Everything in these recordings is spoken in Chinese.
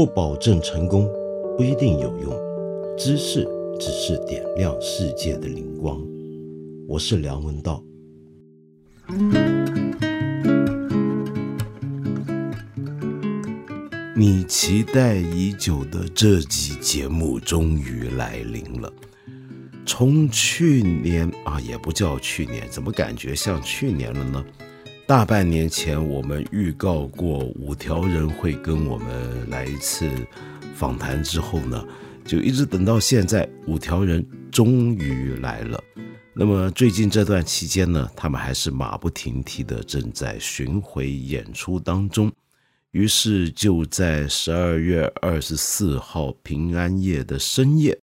不保证成功，不一定有用。知识只是点亮世界的灵光。我是梁文道。你期待已久的这集节目终于来临了。从去年啊，也不叫去年，怎么感觉像去年了呢？大半年前我们预告过五条人会跟我们来一次访谈之后呢，就一直等到现在，五条人终于来了。那么最近这段期间呢，他们还是马不停蹄的正在巡回演出当中。于是就在十二月二十四号平安夜的深夜，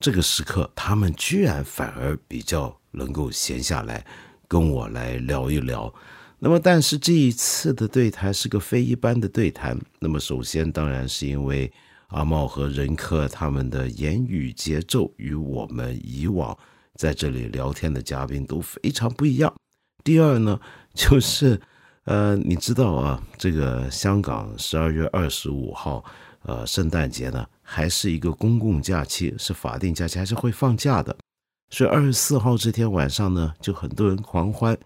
这个时刻，他们居然反而比较能够闲下来，跟我来聊一聊。那么，但是这一次的对谈是个非一般的对谈。那么，首先当然是因为阿茂和任克他们的言语节奏与我们以往在这里聊天的嘉宾都非常不一样。第二呢，就是。呃，你知道啊，这个香港十二月二十五号，呃，圣诞节呢，还是一个公共假期，是法定假期，还是会放假的。所以二十四号这天晚上呢，就很多人狂欢。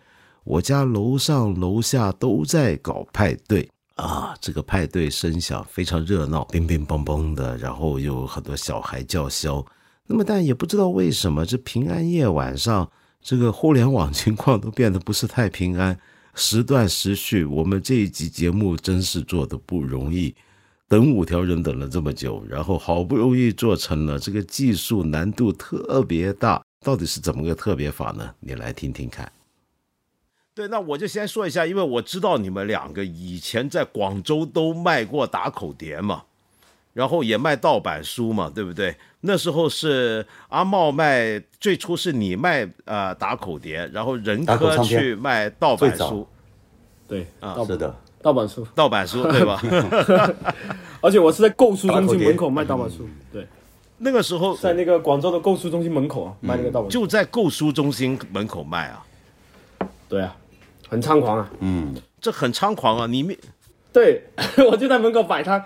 我家楼上楼下都在搞派对啊，这个派对声响非常热闹，乒乒乓乓的，然后有很多小孩叫嚣。那么，但也不知道为什么，这平安夜晚上，这个互联网情况都变得不是太平安。时断时续，我们这一集节目真是做的不容易，等五条人等了这么久，然后好不容易做成了，这个技术难度特别大，到底是怎么个特别法呢？你来听听看。对，那我就先说一下，因为我知道你们两个以前在广州都卖过打口碟嘛。然后也卖盗版书嘛，对不对？那时候是阿茂卖，最初是你卖呃打口碟，然后仁科去卖盗版书。对啊，是的，盗版书，盗版书对吧？而且我是在购书中心门口卖盗版书。对，那个时候在那个广州的购书中心门口啊，卖那个盗版，就在购书中心门口卖啊。对啊，很猖狂啊。嗯，这很猖狂啊！你们对 我就在门口摆摊。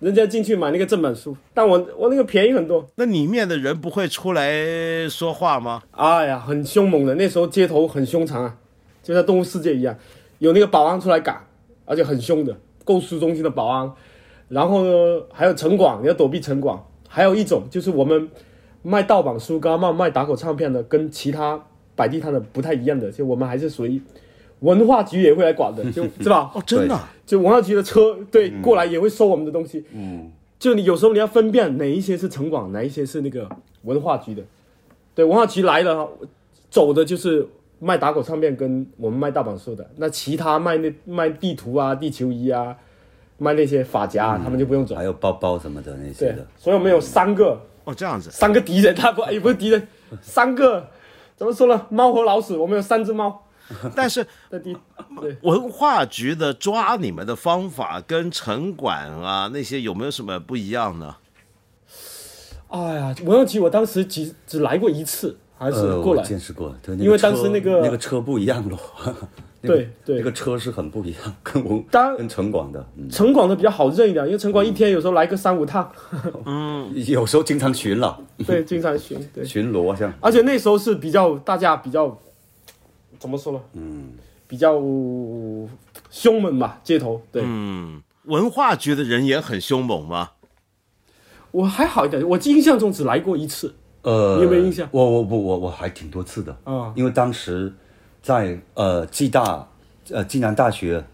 人家进去买那个正版书，但我我那个便宜很多。那里面的人不会出来说话吗？哎呀，很凶猛的，那时候街头很凶残啊，就像动物世界一样，有那个保安出来赶，而且很凶的购书中心的保安。然后呢，还有城管，你要躲避城管。还有一种就是我们卖盗版书、跟卖卖打口唱片的，跟其他摆地摊的不太一样的，就我们还是属于。文化局也会来管的，就是吧？哦，真的，就文化局的车对过来也会收我们的东西。嗯，就你有时候你要分辨哪一些是城管，哪一些是那个文化局的。对，文化局来了，走的就是卖打狗唱片跟我们卖大版书的。那其他卖那卖地图啊、地球仪啊、卖那些发夹，他们就不用走。还有包包什么的那些的。所以我们有三个哦，这样子，三个敌人，他不也不是敌人，三个怎么说呢？猫和老鼠，我们有三只猫。但是，文化局的抓你们的方法跟城管啊那些有没有什么不一样呢？哎呀，文化局我当时只只来过一次，还是过来。见识过，因为当时那个那个车不一样咯。对对，那个车是很不一样，跟文当跟城管的，城管的比较好认一点，因为城管一天有时候来个三五趟，嗯，有时候经常巡了，对，经常巡，对，巡逻像，而且那时候是比较大家比较。怎么说呢？嗯，比较凶猛吧，街头对。嗯，文化局的人也很凶猛吗？我还好一点，我印象中只来过一次。呃，你有没有印象？我我我我我还挺多次的啊，因为当时在呃暨大呃暨南大学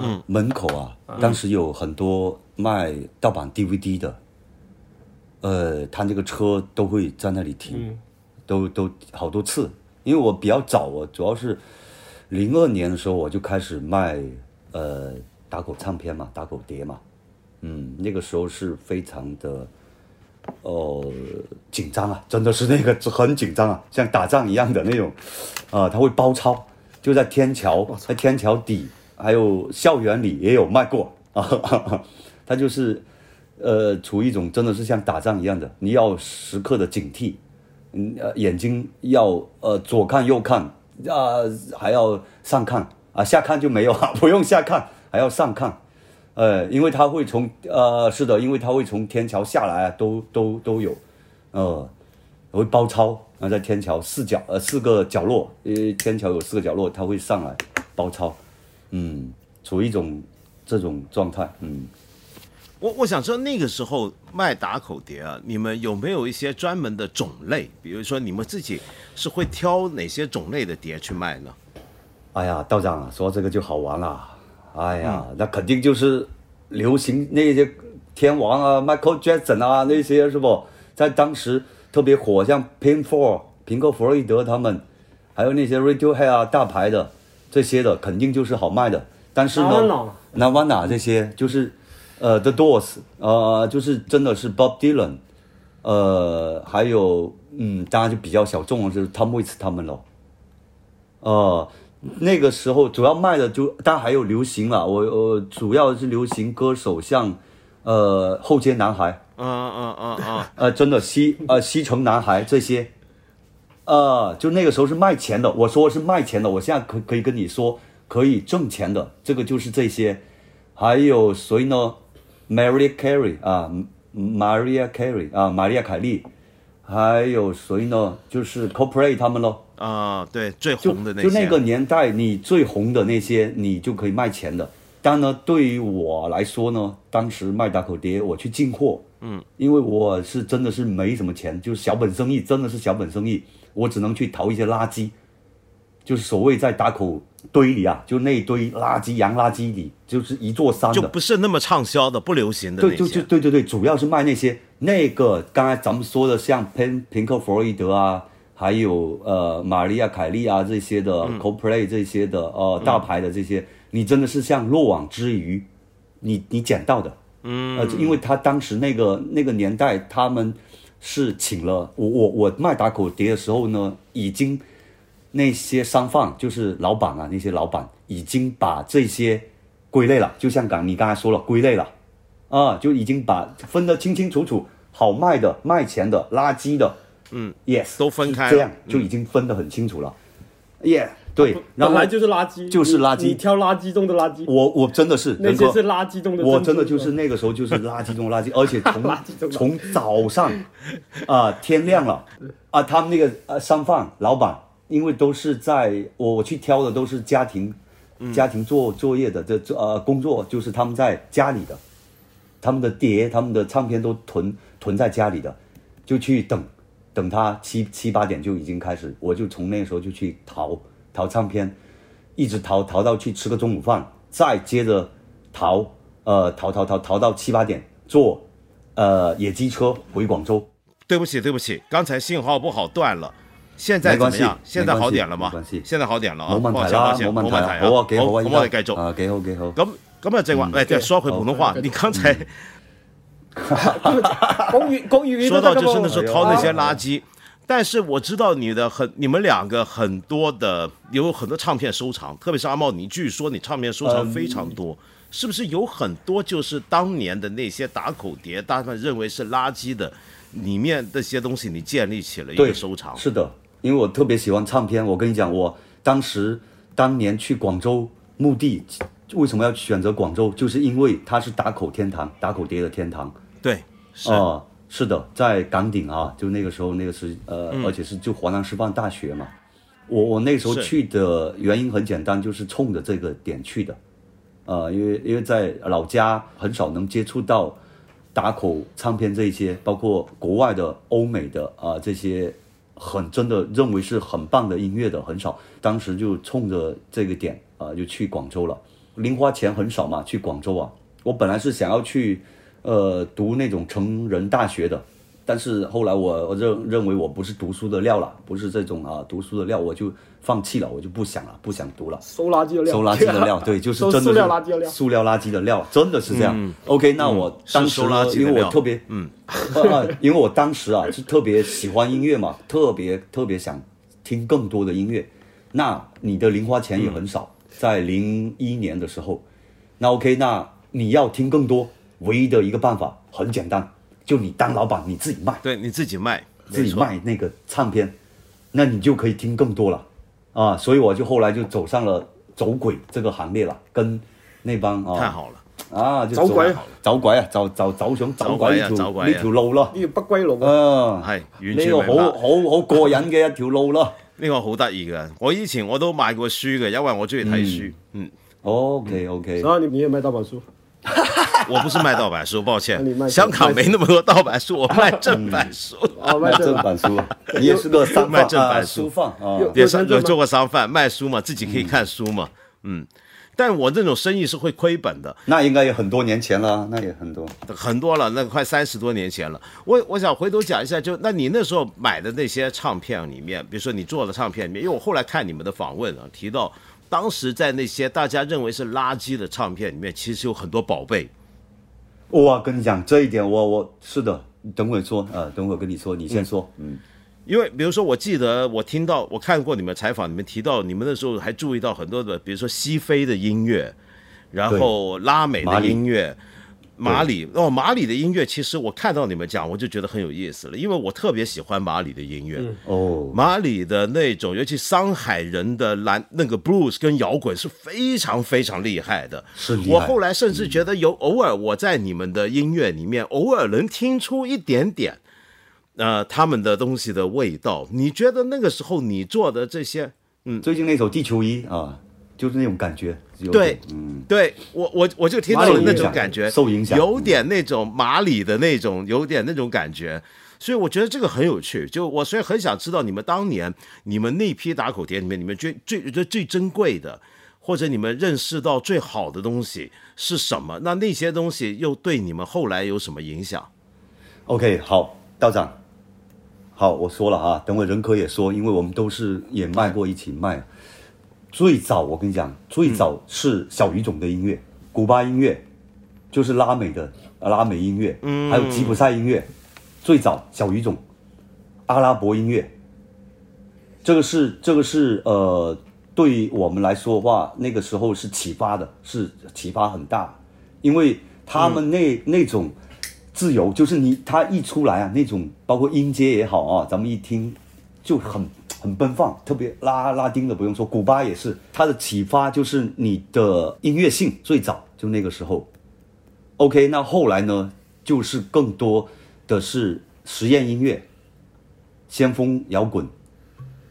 嗯门口啊，当时有很多卖盗版 DVD 的，呃，他那个车都会在那里停，都都好多次。因为我比较早，我主要是零二年的时候我就开始卖呃打狗唱片嘛，打狗碟嘛，嗯，那个时候是非常的哦紧张啊，真的是那个很紧张啊，像打仗一样的那种啊，他会包抄，就在天桥，在天桥底，还有校园里也有卖过啊，他就是呃处于一种真的是像打仗一样的，你要时刻的警惕。嗯，眼睛要呃左看右看啊，还要上看啊，下看就没有啊，不用下看，还要上看，呃，因为他会从呃是的，因为他会从天桥下来，都都都有，呃，会包抄，啊在天桥四角呃四个角落，呃天桥有四个角落，他会上来包抄，嗯，处于一种这种状态，嗯。我我想知道那个时候卖打口碟啊，你们有没有一些专门的种类？比如说你们自己是会挑哪些种类的碟去卖呢？哎呀，道长啊，说这个就好玩了。哎呀，那肯定就是流行那些天王啊，Michael Jackson 啊那些是不？在当时特别火，像 Pink Floyd、平克·弗洛伊德他们，还有那些 Radiohead 啊大牌的这些的，肯定就是好卖的。但是呢，Nirvana 这些就是。呃，The Doors，呃，就是真的是 Bob Dylan，呃，还有，嗯，当然就比较小众了，就是 Tom Waits 他们了。呃，那个时候主要卖的就，当然还有流行了，我我主要是流行歌手，像，呃，后街男孩，嗯嗯嗯嗯，呃，真的西呃西城男孩这些，呃，就那个时候是卖钱的，我说是卖钱的，我现在可可以跟你说可以挣钱的，这个就是这些，还有谁呢？Maria Carey 啊，Maria Carey 啊，玛利亚凯莉，还有谁呢？就是 Coldplay 他们咯。啊，对，最红的那些。就那个年代，你最红的那些，你就可以卖钱的。但呢，对于我来说呢，当时卖打口碟，我去进货，嗯，因为我是真的是没什么钱，就是小本生意，真的是小本生意，我只能去淘一些垃圾，就是所谓在打口。堆里啊，就那一堆垃圾，洋垃圾里就是一座山的，就不是那么畅销的，不流行的对，就就对对对，主要是卖那些那个刚才咱们说的，像平平克·弗洛伊德啊，还有呃玛利亚·凯莉啊这些的，Coldplay 这些的，呃大牌的这些，你真的是像落网之鱼，你你捡到的，嗯，呃，因为他当时那个那个年代，他们是请了我我我卖打口碟的时候呢，已经。那些商贩就是老板啊，那些老板已经把这些归类了，就像刚你刚才说了归类了，啊，就已经把分得清清楚楚，好卖的、卖钱的、垃圾的，嗯，yes，都分开，这样就已经分得很清楚了，yeah，对，本来就是垃圾，就是垃圾，你挑垃圾中的垃圾，我我真的是那些是垃圾中的，我真的就是那个时候就是垃圾中的垃圾，而且从从早上啊天亮了啊，他们那个呃商贩老板。因为都是在我我去挑的都是家庭，家庭做作业的这这呃工作就是他们在家里的，他们的碟他们的唱片都囤囤在家里的，就去等，等他七七八点就已经开始，我就从那个时候就去淘淘唱片，一直淘淘到去吃个中午饭，再接着淘呃淘淘淘淘到七八点坐呃野鸡车回广州。对不起对不起，刚才信号不好断了。现在怎么样？现在好点了吗？现在好点了啊！冇問題啦，冇問題啊！好啊，幾好啊！咁我哋繼續啊，幾好幾好。咁咁啊，正話，誒，再說回普通话。你刚才講粵講粵說到就是那时候掏那些垃圾，但是我知道你的很，你们两个很多的有很多唱片收藏，特别是阿茂，你据说你唱片收藏非常多，是不是有很多就是当年的那些打口碟，大家认为是垃圾的，里面這些东西你建立起了一个收藏？是的。因为我特别喜欢唱片，我跟你讲，我当时当年去广州墓地，为什么要选择广州？就是因为它是打口天堂，打口碟的天堂。对，哦，是的，在岗顶啊，就那个时候，那个是呃，而且是就华南师范大学嘛。我我那时候去的原因很简单，就是冲着这个点去的，呃，因为因为在老家很少能接触到打口唱片这些，包括国外的、欧美的啊这些。很真的认为是很棒的音乐的很少，当时就冲着这个点啊，就去广州了。零花钱很少嘛，去广州啊。我本来是想要去，呃，读那种成人大学的。但是后来我我认认为我不是读书的料了，不是这种啊读书的料，我就放弃了，我就不想了，不想读了。收垃圾的料，收垃圾的料，对，就是真的塑料垃圾的料，塑料垃圾的料，真的是这样。OK，那我当时因为我特别嗯，因为我当时啊是特别喜欢音乐嘛，特别特别想听更多的音乐。那你的零花钱也很少，在零一年的时候，那 OK，那你要听更多，唯一的一个办法很简单。就你当老板，你自己卖，对你自己卖，自己卖那个唱片，那你就可以听更多了，啊，所以我就后来就走上了走鬼这个行列了，跟那帮啊，太好了，啊，就走鬼走鬼啊，就就走上走鬼呢條呢條路咯。呢條不歸路啊，係完全明白。呢個好好好過癮嘅一條路咯。呢個好得意嘅，我以前我都買過書嘅，因為我中意睇書。嗯，OK OK。所以你你也賣盜版書？我不是卖盗版书，抱歉。香港没那么多盗版书，我卖正版书。哦，卖正版书，你也是个商卖正版書販啊？也是有做过商贩，卖书嘛，自己可以看书嘛。嗯。但我这种生意是会亏本的。那应该有很多年前了，那也很多，很多了，那快三十多年前了。我我想回头讲一下，就那你那时候买的那些唱片里面，比如说你做的唱片里面，因为我后来看你们的访问啊，提到当时在那些大家认为是垃圾的唱片里面，其实有很多寶貝。我跟你讲这一点，我我是的，等会说啊、呃，等会跟你说，你先说，嗯。因为比如说，我记得我听到我看过你们采访，你们提到你们那时候还注意到很多的，比如说西非的音乐，然后拉美的音樂，馬里哦，马里的音乐，其实我看到你们讲，我就觉得很有意思了，因为我特别喜欢马里的音乐。哦，马里的那种，尤其上海人的蓝那个 blues 跟摇滚是非常非常厉害的。是厲害。我后来甚至觉得有偶尔我在你们的音乐里面，偶尔能听出一点点。呃，他们的东西的味道，你觉得那个时候你做的这些，嗯，最近那首《地球仪》啊，就是那种感觉。对，嗯，对我我我就听到了那种感觉，受影响，有点那种马里的那种，有点那种感觉，所以我觉得这个很有趣。就我所以很想知道你们当年你们那批打口碟里面，你们最最最最珍贵的，或者你们认识到最好的东西是什么？那那些东西又对你们后来有什么影响？OK，好，道长。好，我说了啊，等會仁可也说，因为我们都是也卖过一起賣。最早我跟你讲，最早是小语种的音乐，嗯、古巴音乐，就是拉美的拉美音乐，嗯，还有吉普赛音乐，最早小语种，阿拉伯音乐，这个是这个是呃，对于我们来说的话，那个时候是启发的，是启发很大，因为他们那、嗯、那种。自由就是你，他一出来啊，那种包括音阶也好啊，咱们一听就很很奔放，特别拉拉丁的不用说，古巴也是，它的启发就是你的音乐性最早就那个时候。OK，那后来呢，就是更多的是实验音乐、先锋摇滚，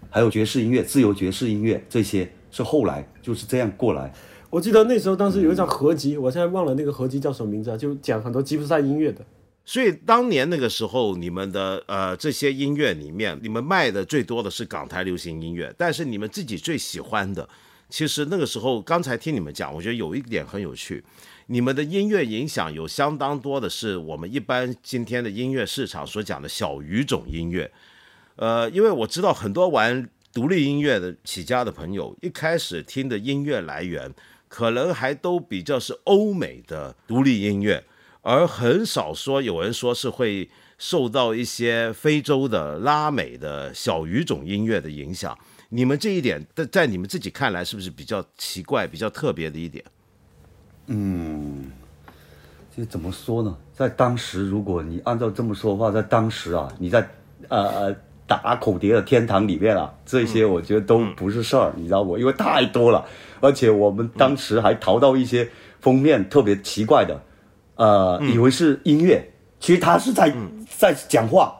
还有爵士音乐、自由爵士音乐，这些是后来就是这样过来。我记得那时候当时有一张合集，嗯、我现在忘了那个合集叫什么名字啊，就讲很多吉普赛音乐的。所以当年那个时候，你们的呃这些音乐里面，你们卖的最多的是港台流行音乐。但是你们自己最喜欢的，其实那个时候刚才听你们讲，我觉得有一点很有趣，你们的音乐影响有相当多的是我们一般今天的音乐市场所讲的小语种音乐。呃，因为我知道很多玩独立音乐的起家的朋友，一开始听的音乐来源可能还都比较是欧美的独立音乐。而很少说有人说是会受到一些非洲的拉美的小语种音乐的影响，你们这一点在在你们自己看来是不是比较奇怪、比较特别的一点？嗯，这怎么说呢？在当时，如果你按照这么说的话，在当时啊，你在呃打口碟的天堂里面啊，这些我觉得都不是事儿，嗯、你知道不？因为太多了，而且我们当时还淘到一些封面特别奇怪的。呃，以为是音乐，其实他是在在讲话，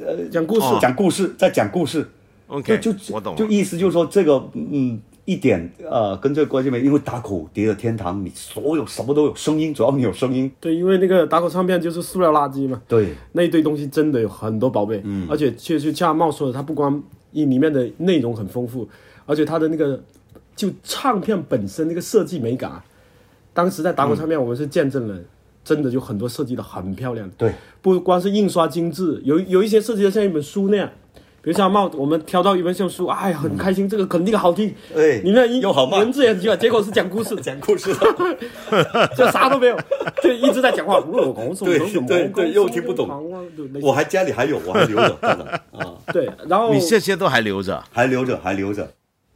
呃，讲故事，讲故事，在讲故事。OK，就我懂。就意思就是说这个嗯，一点呃，跟这个关系没，因为打口碟的天堂，你所有什么都有声音，主要你有声音。对，因为那个打口唱片就是塑料垃圾嘛。对，那一堆东西真的有很多宝贝，嗯，而且确实像阿茂说的，它不光一里面的内容很丰富，而且它的那个就唱片本身那个设计美感当时在打口唱片，我们是见证了。真的就很多设计的很漂亮，对，不光是印刷精致，有有一些设计的像一本书那样，比如像帽子，我们挑到一本像书，哎呀，很开心，这个肯定好听，哎，裡面又好賣，文字也很奇怪，结果是讲故事，讲故事，就啥都没有，就一直在講話，對對對，又听不懂，我还家里还有，我还留着，啊，对，然后你这些都还留着，还留着，还留着。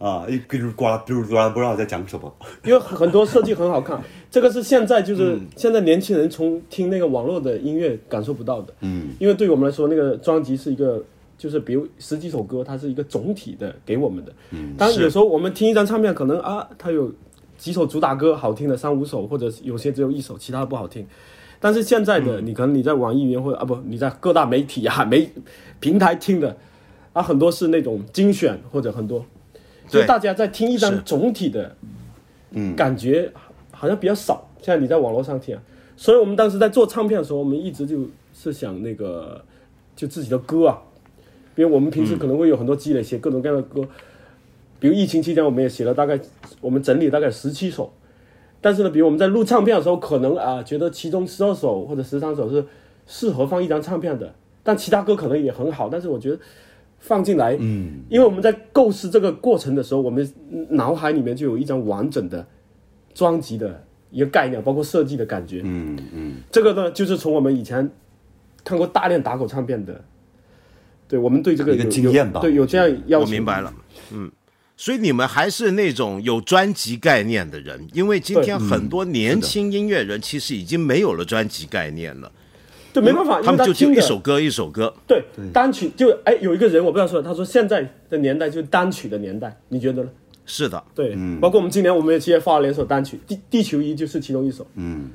啊，一咕嚕呱啦，咕嚕呱啦，不知道在讲什么。因为很多设计很好看，这个是现在就是现在年轻人从听那个网络的音乐感受不到的。嗯，因為對於我们来说，那个专辑是一个，就是比如十几首歌，它是一个总体的给我们的。嗯，当然有时候我们听一张唱片，可能啊，它有。几首主打歌好听的三五首，或者有些只有一首，其他的不好听。但是现在的你可能你在网易云或者啊不你在各大媒体啊媒平台听的啊很多是那种精选或者很多，就大家在听一张总体的，嗯，感觉好像比较少。现在你在网络上听，所以我们当时在做唱片的时候，我们一直就是想那个就自己的歌啊，因为我们平时可能会有很多积累，写各种各样的歌。比如疫情期间，我们也写了大概我们整理大概十七首。但是呢，比如我们在录唱片的时候，可能啊觉得其中十二首或者十三首是适合放一张唱片的，但其他歌可能也很好。但是我觉得放进来，嗯，因为我们在构思这个过程的时候，我们脑海里面就有一张完整的专辑的一个概念，包括设计的感觉，嗯嗯。这个呢，就是从我们以前看过大量打口唱片的，对我们对这个一个经验吧，对有这样要求。我明白了，嗯。所以你们还是那种有专辑概念的人，因为今天很多年轻音乐人其实已经没有了专辑概念了。对，没办法，他们就听一首歌一首歌。对，单曲就哎，有一个人我不知道说，他说现在的年代就是单曲的年代，你觉得呢？是的，对，嗯包括我们今年我们也其实发了两首单曲，《地地球仪》就是其中一首。嗯，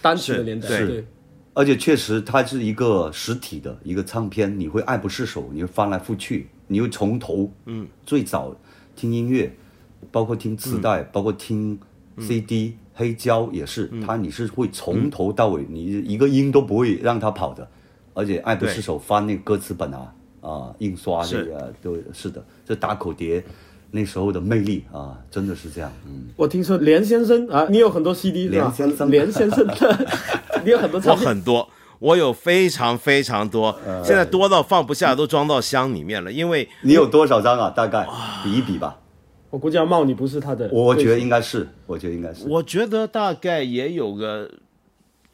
单曲的年代，对。而且确实，它是一个实体的一个唱片，你会爱不释手，你会翻来覆去，你会从头，嗯，最早。听音乐，包括听磁带，包括听 CD，黑胶也是。它你是会从头到尾，你一个音都不会让它跑的，而且爱不释手翻那个歌词本啊啊，印刷那个都是的。这打口碟那时候的魅力啊，真的是这样。嗯，我听说连先生啊，你有很多 CD 是吧？连先生，连先生，你有很多。我很多，我有非常非常多，现在多到放不下，都装到箱里面了。因为你有多少张啊？大概比一比吧。我估计要冒你不是他的，我觉得应该是，我觉得应该是，我觉得大概也有个，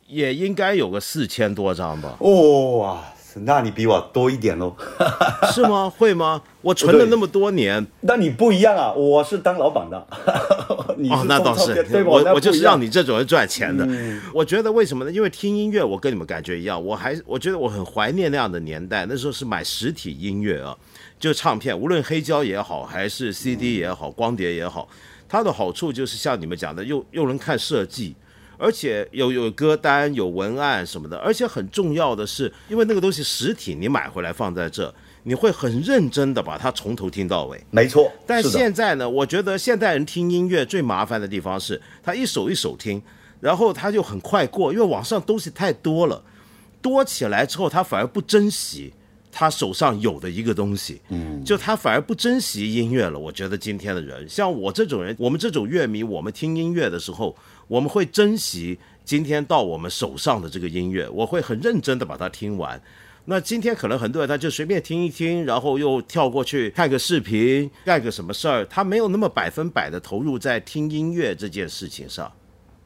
也应该有个四千多张吧。哇，那你比我多一点喽？是吗？会吗？我存了那么多年，那你不一样啊！我是当老板的，哦，那倒是，我我就是让你这种人赚钱的。我觉得为什么呢？因为听音乐，我跟你们感觉一样，我还我觉得我很怀念那样的年代，那时候是买实体音乐啊。就唱片，无论黑胶也好，还是 CD 也好，光碟也好，它的好处就是像你们讲的，又又能看设计，而且有有歌单、有文案什么的，而且很重要的是，因为那个东西实体，你买回来放在这，你会很认真的把它从头听到尾。没错。但现在呢，我觉得现代人听音乐最麻烦的地方是，他一首一首听，然后他就很快过，因为网上东西太多了，多起来之后，他反而不珍惜。他手上有的一个东西，嗯，就他反而不珍惜音乐了。我觉得今天的人，像我这种人，我们这种乐迷，我们听音乐的时候，我们会珍惜今天到我们手上的这个音乐，我会很认真的把它听完。那今天可能很多人他就随便听一听，然后又跳过去看个视频，干个什么事儿，他没有那么百分百的投入在听音乐这件事情上。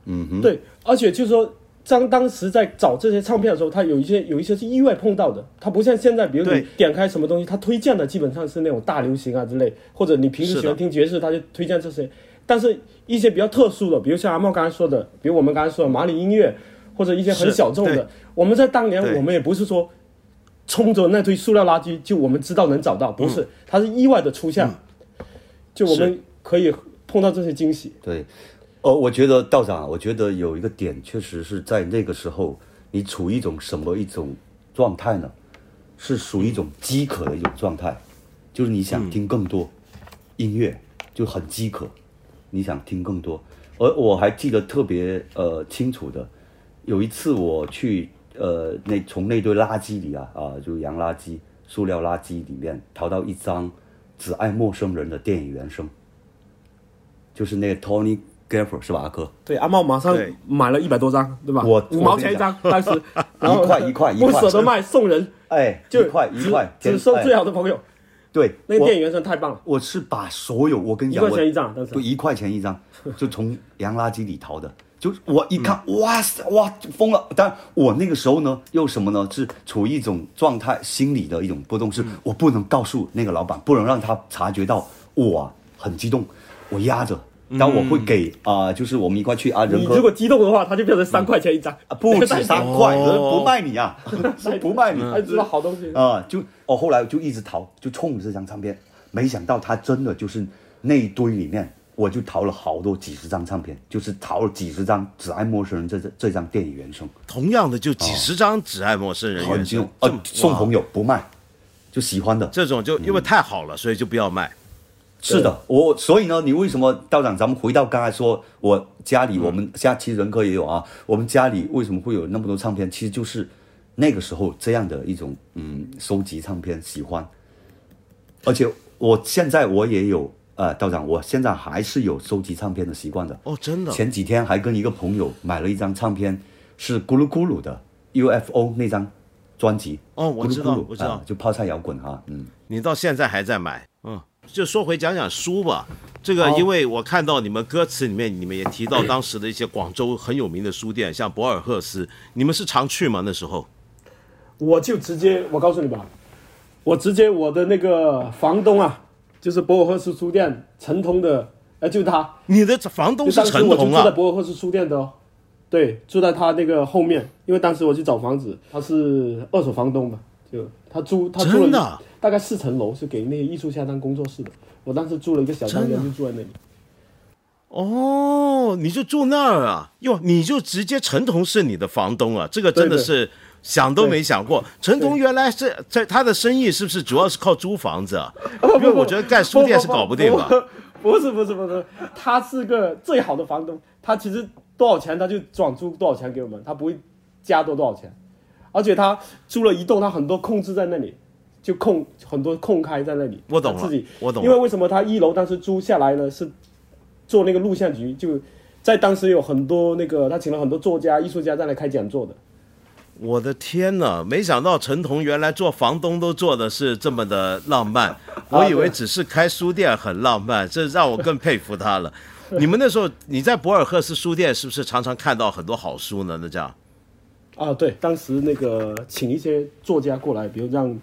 嗯哼，对，而且就是说。当当时在找这些唱片的时候，他有一些有一些是意外碰到的，他不像现在，比如你点开什么东西，他推荐的基本上是那种大流行啊之类，或者你平时喜欢听爵士，他就推荐这些。但是一些比较特殊的，比如像阿茂刚才说的，比如我们刚才说的马里音乐，或者一些很小众的，我们在当年我们也不是说冲着那堆塑料垃圾就我们知道能找到，不是，它是意外的出现，就我们可以碰到这些惊喜。对。哦，我觉得道长，我觉得有一个点，确实是在那个时候，你处于一种什么一种状态呢？是属于一种饥渴的一种状态，就是你想听更多音乐，就很饥渴，你想听更多。而我还记得特别呃清楚的，有一次我去呃那从那堆垃圾里啊啊，就洋垃圾、塑料垃圾里面淘到一张《只爱陌生人》的电影原声，就是那个 Tony。Gaffer 是吧，阿哥？对，阿茂马上买了一百多张，对吧？我五毛钱一张，当时 一块一块一块，不舍得卖，送人。哎，就一块一块，只收最好的朋友。对，那个电影原声太棒了。我是把所有我跟你讲，一块钱一张，不一块钱一张，就从洋垃圾里淘的。就我一看，哇塞，哇疯了！但我那个时候呢，又什么呢？是处于一种状态，心理的一种波动，是我不能告诉那个老板，不能让他察觉到我很激动，我压着。但我会给啊，就是我们一块去啊。你如果激动的话，它就变成三块钱一张啊，不 止三块，不卖你啊，不卖你，还知道好东西啊。就我后来就一直淘，就冲着这张唱片，没想到它真的就是那一堆里面我就淘了好多几十张唱片，就是淘了几十张《只爱陌生人》这这这张电影原声。同样的，就几十张《只爱陌生人》原声，呃，送朋友不卖，就喜欢的这种，就因为太好了，所以就不要卖。是的，我所以呢，你为什么道长？咱们回到刚才说，我家里我们家其实人科也有啊，我们家里为什么会有那么多唱片？其实就是那个时候这样的一种嗯，收集唱片喜欢，而且我现在我也有。呃，道长，我现在还是有收集唱片的习惯的。哦，真的。前几天还跟一个朋友买了一张唱片，是咕噜咕噜的 UFO 那张专辑。哦，我知道，我知道，就泡菜摇滚哈。嗯，你到现在还在买？嗯，就说回讲讲书吧。这个，因为我看到你们歌词里面，你们也提到 当时的一些广州很有名的书店，像博尔赫斯，你们是常去吗？那时候？我就直接，我告诉你吧，我直接我的那个房东啊。就是博尔赫斯书店陈彤的，哎，就是他。你的房东是陈彤啊？我就住在博尔赫斯书店的哦，对，住在他那个后面。因为当时我去找房子，他是二手房东嘛，就他租他租了大概四层楼，是给那些艺术家当工作室的。我当时住了一个小单元，就住在那里。哦，你就住那儿啊？哟，你就直接陈彤是你的房东啊？这个真的是。想都没想过，陈彤原来是在他的生意是不是主要是靠租房子啊？因为我觉得盖书店是搞不定吧。不是不是不是，他是个最好的房东，他其实多少钱他就转租多少钱给我们，他不会加多多少钱。而且他租了一栋，他很多控制在那里，就空很多空开在那里。我懂了，自己我懂。因为为什么他一楼当时租下来呢？是做那个录像局，就在当时有很多那个他请了很多作家、艺术家在那开讲座的。我的天哪！没想到陈彤原来做房东都做的是这么的浪漫，我以为只是开书店很浪漫，这让我更佩服他了。你们那时候你在博尔赫斯书店是不是常常看到很多好书呢？那这样？啊，对，当时那个请一些作家过来，比如让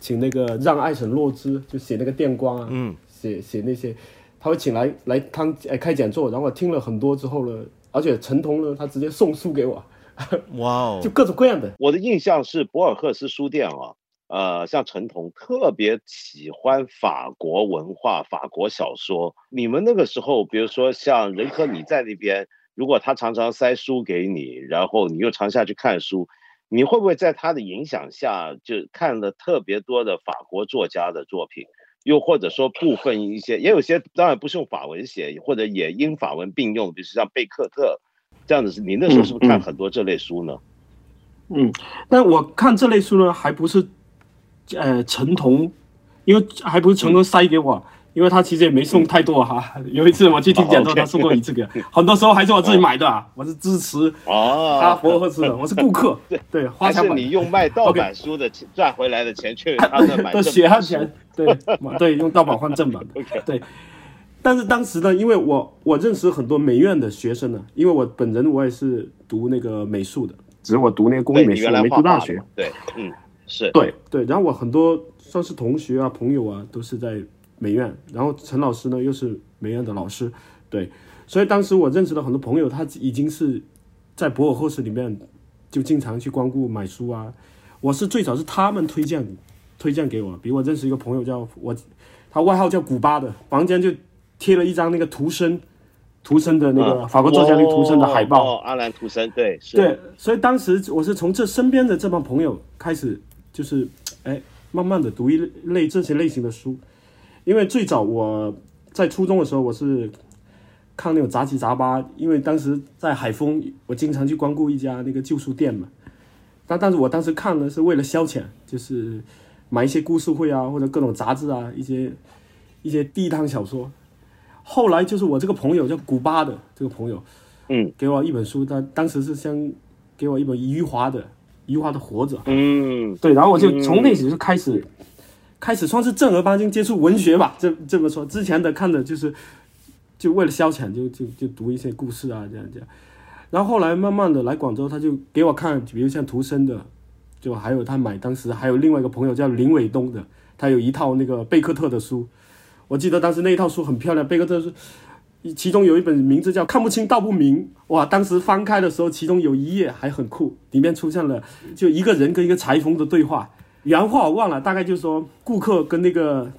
请那个让爱神洛兹就写那个电光啊，嗯，写写那些，他会请来来当哎开讲座，然后我听了很多之后呢，而且陈彤呢，他直接送书给我。哇哦，就各种各样的。我的印象是博尔赫斯书店啊，呃，像陈彤特别喜欢法国文化、法国小说。你们那个时候，比如说像任科，你在那边，如果他常常塞书给你，然后你又常下去看书，你会不会在他的影响下就看了特别多的法国作家的作品？又或者说部分一些，也有些当然不是用法文写，或者也英法文并用，比如像贝克特。这样子是，你那时候是不是看很多这类书呢？嗯，但我看这类书呢，还不是，呃，陈彤，因为还不是陈彤塞给我，因为他其实也没送太多哈。有一次我去听讲座，他送过一次给，很多时候还是我自己买的，我是支持哦，他博尔斯的，我是顾客，对 对，花钱买。是你用卖盗版书的钱赚回来的钱去他那买的血汗钱，对对，用盗版换正版的，对。但是当时呢，因为我我认识很多美院的学生呢，因为我本人我也是读那个美术的，只是我读那个工艺美术，没读大学。对，嗯，是对对。然后我很多算是同学啊、朋友啊，都是在美院。然后陈老师呢，又是美院的老师，对。所以当时我认识了很多朋友，他已经是在博尔赫斯里面就经常去光顾买书啊。我是最早是他们推荐推荐给我，比如我认识一个朋友叫我，他外号叫古巴的，房间就。贴了一张那个图生，图生的那个法国作家那个图生的海报。阿兰图生，对，对，所以当时我是从这身边的这帮朋友开始，就是哎，慢慢的读一类这些类型的书。因为最早我在初中的时候，我是看那种杂七杂八，因为当时在海丰，我经常去光顾一家那个旧书店嘛。但但是我当时看呢是为了消遣，就是买一些故事会啊，或者各种杂志啊，一些一些地摊小说。后来就是我这个朋友叫古巴的这个朋友，嗯，给我一本书，他当时是先给我一本余华的余华的《活着》，嗯，对，然后我就从那时就开始开始算是正儿八经接触文学吧，这这么说，之前的看的就是就为了消遣，就就就读一些故事啊，这样这样，然后后来慢慢的来广州，他就给我看，比如像图生的，就还有他买当时还有另外一个朋友叫林伟东的，他有一套那个贝克特的书。我记得当时那一套书很漂亮，贝克特是，其中有一本名字叫《看不清道不明》，哇！当时翻开的时候，其中有一页还很酷，里面出现了就一个人跟一个裁缝的对话，原话我忘了，大概就是说顾客跟那个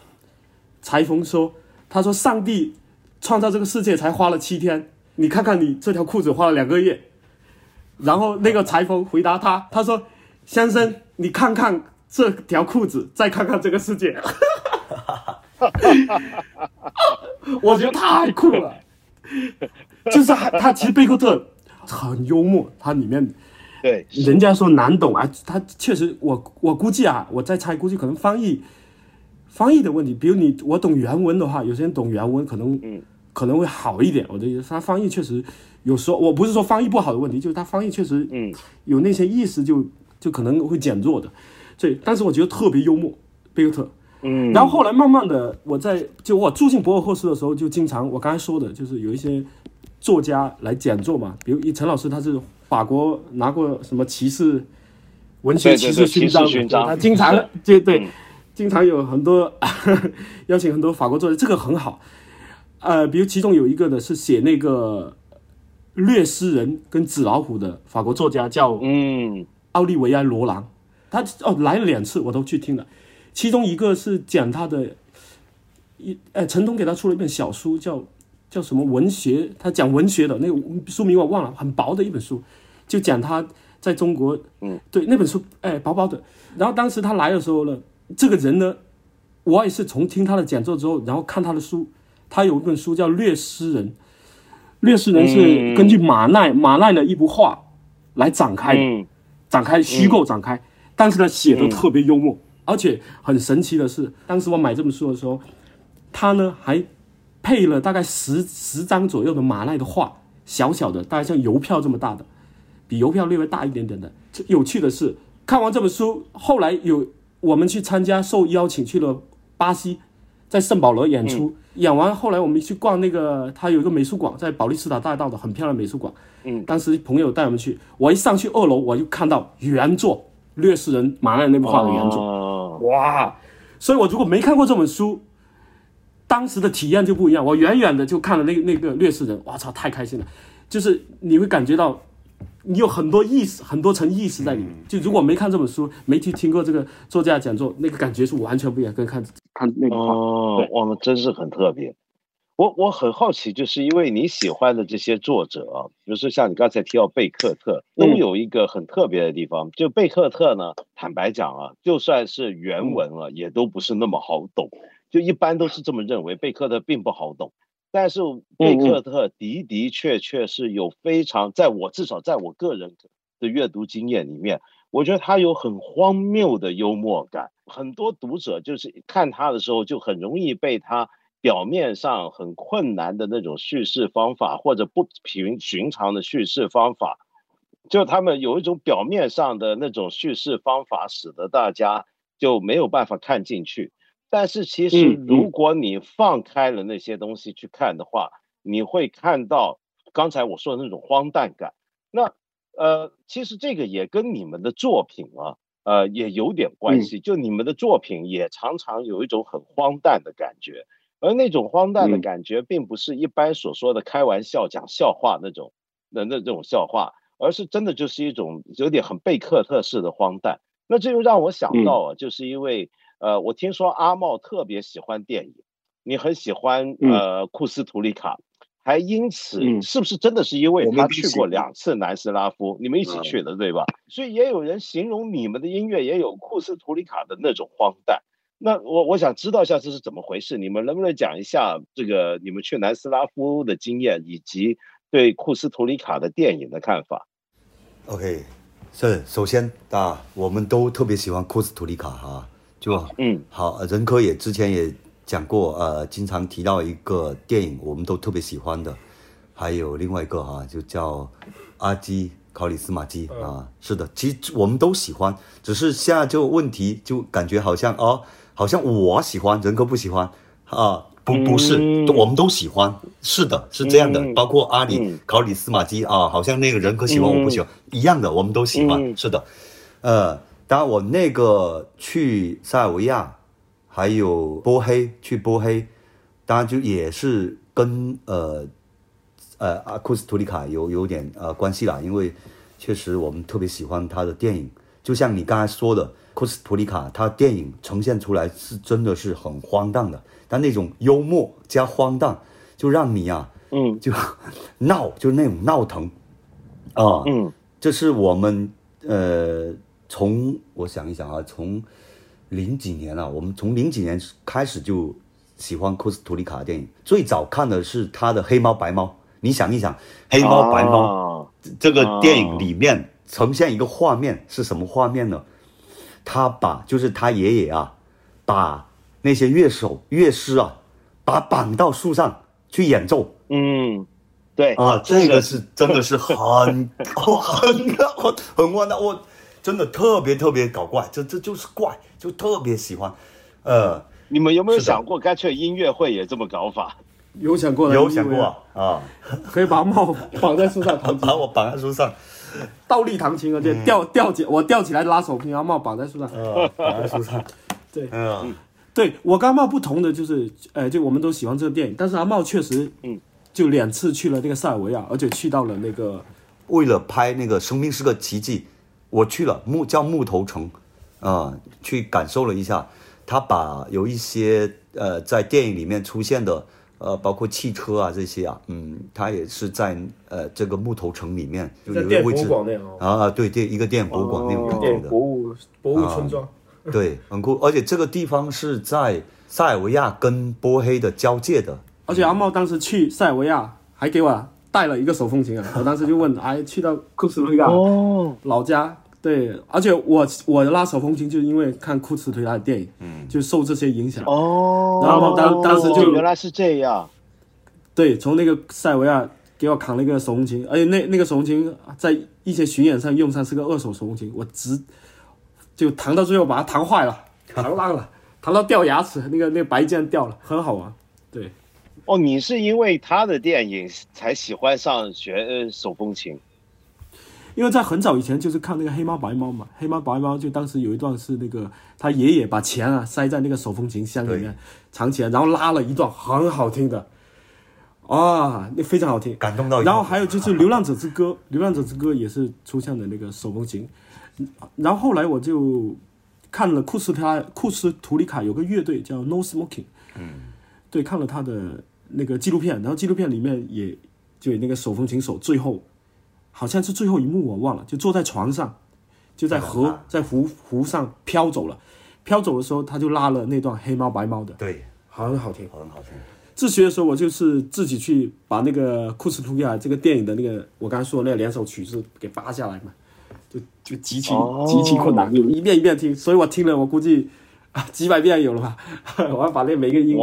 裁缝说，他说上帝创造这个世界才花了七天，你看看你这条裤子花了两个月。然后那个裁缝回答他，他说：“先生，你看看这条裤子，再看看这个世界。”我觉得太酷了，就是他，其实贝克特很幽默，他里面。对，人家说难懂啊，他确实，我我估计啊，我在猜，估计可能翻译翻译的问题。比如你我懂原文的话，有些人懂原文可能嗯可能会好一点。我的意思，他翻译确实有时候，我不是说翻译不好的问题，就是他翻译确实嗯有那些意思就就可能会减弱的。所以，但是我觉得特别幽默，贝克特。嗯，然后后来慢慢的，我在就我住进博尔赫斯的时候，就经常我刚才说的，就是有一些作家来讲座嘛，比如陈老师他是。法国拿过什么骑士文学骑士勋章？他经常 就对，经常有很多 邀请很多法国作家，这个很好。呃，比如其中有一个呢是写那个掠食人跟纸老虎的法国作家，叫嗯奥利维埃罗朗。他哦来了两次，我都去听了。其中一个是讲他的一，呃，陈东给他出了一本小书，叫叫什么文学？他讲文学的那个书名我忘了，很薄的一本书。就讲他在中国，嗯，对那本书，哎，薄薄的。然后当时他来的时候呢，这个人呢，我也是从听他的讲座之后，然后看他的书，他有一本书叫《略诗人》，《略诗人》是根据马奈马奈的一幅画来展开的，展开虚构展开，但是呢写的特别幽默，而且很神奇的是，当时我买这本书的时候，他呢还配了大概十十张左右的马奈的画，小小的，大概像邮票这么大的。比邮票略微大一点点的。有趣的是，看完这本书，后来有我们去参加，受邀请去了巴西，在圣保罗演出。演完后来我们去逛那个，他有一个美术馆，在保利斯塔大道的很漂亮美术馆。嗯，当时朋友带我们去，我一上去二楼，我就看到原作掠食人马奈那部画的原作。哇！所以我如果没看过这本书，当时的体验就不一样。我远远的就看了那那个掠食人，我操，太开心了！就是你会感觉到。你有很多意思，很多层意思在里面。就如果没看这本书，没去听过这个作家讲座，那个感觉是完全不一样。跟看看那个哦，哇，那真是很特别。我我很好奇，就是因为你喜欢的这些作者啊，比如说像你刚才提到贝克特，都有一个很特别的地方。就贝克特呢，坦白讲啊，就算是原文啊，也都不是那么好懂。就一般都是这么认为，贝克特并不好懂。但是贝克特的的确确是有非常，在我至少在我个人的阅读经验里面，我觉得他有很荒谬的幽默感。很多读者就是看他的时候，就很容易被他表面上很困难的那种叙事方法，或者不平寻常的叙事方法，就他们有一种表面上的那种叙事方法，使得大家就没有办法看进去。但是其实，如果你放开了那些东西去看的话，你会看到刚才我说的那种荒诞感。那呃，其实这个也跟你们的作品啊，呃，也有点关系。就你们的作品也常常有一种很荒诞的感觉，而那种荒诞的感觉，并不是一般所说的开玩笑、讲笑话那种的那这种笑话，而是真的就是一种有点很贝克特式的荒诞。那这又让我想到啊，就是因为。呃，我听说阿茂特别喜欢电影，你很喜欢呃库斯图里卡，还因此是不是真的是因为他去过两次南斯拉夫，你们一起去的对吧？所以也有人形容你们的音乐也有库斯图里卡的那种荒诞。那我我想知道一下这是怎么回事，你们能不能讲一下这个你们去南斯拉夫的经验，以及对库斯图里卡的电影的看法？OK，是首先啊，我们都特别喜欢库斯图里卡哈。就嗯。好，任科也之前也讲过，呃，经常提到一个电影，我们都特别喜欢的，还有另外一个哈，就叫阿基考里斯马基啊，是的，其实我们都喜欢，只是现在就问题就感觉好像哦，好像我喜欢，任科不喜欢啊，不不是，我们都喜欢，是的，是这样的，包括阿里考里斯马基啊，好像那个人科喜欢我不喜欢一样的，我们都喜欢，是的，呃。当然，我那个去塞尔维亚，还有波黑去波黑，当然就也是跟呃呃阿库斯图里卡有有点呃关系啦，因为确实我们特别喜欢他的电影，就像你刚才说的，库斯图里卡他电影呈现出来是真的是很荒诞的，但那种幽默加荒诞，就让你啊，嗯，就闹，就是那种闹腾啊。嗯，这是我们呃，从我想一想啊，从零几年啊，我们从零几年开始就喜欢库斯图里卡的电影。最早看的是他的《黑猫白猫》，你想一想，《黑猫白猫》这个电影里面呈现一个画面是什么画面呢？他把就是他爷爷啊，把那些乐手乐师啊，把绑到树上去演奏。嗯，对啊，这个是真的是很 很很很万的，我真的特别特别搞怪，这这就是怪，就特别喜欢。呃，你们有没有想过，干脆音乐会也这么搞法？有想过，有想过啊，可以把帽 绑在树上，把我绑在树上，倒立弹琴，而且吊吊起我吊起来拉手柄，然后帽绑在树上，绑在树上，对，嗯，对我跟阿茂不同的就是，呃，就我们都喜欢这个电影，但是阿茂确实，嗯，就两次去了那个塞尔维亚，而且去到了那个，为了拍那个《生命是个奇迹》，我去了木叫木头城，啊，去感受了一下，他把有一些呃在电影里面出现的。呃，包括汽车啊这些啊，嗯，他也是在呃这个木头城里面，就有一个位置啊，对对，一个电影博物馆那种感觉的博物博物村庄，对，很酷，而且这个地方是在塞尔维亚跟波黑的交界的，而且阿茂当时去塞尔维亚还给我带了一个手风琴啊，我当时就问，哎，去到库斯图里卡老家。对，而且我我拉手风琴就是因为看库茨推拉的电影，嗯，就受这些影响哦。然后当当时就原来是这样，对，从那个塞维亚给我扛了一个手风琴，而且那那个手风琴在一些巡演上用上是个二手手风琴，我直就弹到最后把它弹坏了，弹烂了，弹到掉牙齿，那个那个白键掉了，很好玩。对，哦，你是因为他的电影才喜欢上学手风琴。因为在很早以前就是看那个黑猫白猫嘛，黑猫白猫就当时有一段是那个他爷爷把钱啊塞在那个手风琴箱里面藏起来，然后拉了一段很好听的，啊，那非常好听，感动到。然后还有就是《流浪者之歌》，《流浪者之歌》也是出现的那个手风琴。然后后来我就看了库斯他库斯图里卡有个乐队叫 No Smoking，嗯，对，看了他的那个纪录片，然后纪录片里面也就有那个手风琴手最后。好像是最后一幕，我忘了，就坐在床上，就在河在湖湖上飘走了。飘走的时候，他就拉了那段黑猫白猫的，对，很好听，很好听。自学的时候，我就是自己去把那个库斯图亚这个电影的那个我刚才说的那两首曲子给扒下来嘛，就就极其极其困难，一遍一遍听。所以我听了，我估计啊几百遍有了吧。我要把那每个音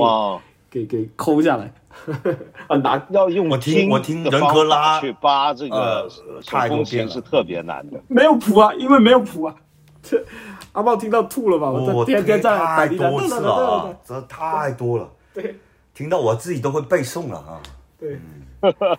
给给给抠下来。很难，要用我听我听人格拉去扒这个手风琴是特别难的。没有谱啊，因为没有谱啊。这 阿茂听到吐了吧？我天天在太多次了，这太多了。对，听到我自己都会背诵了啊。对。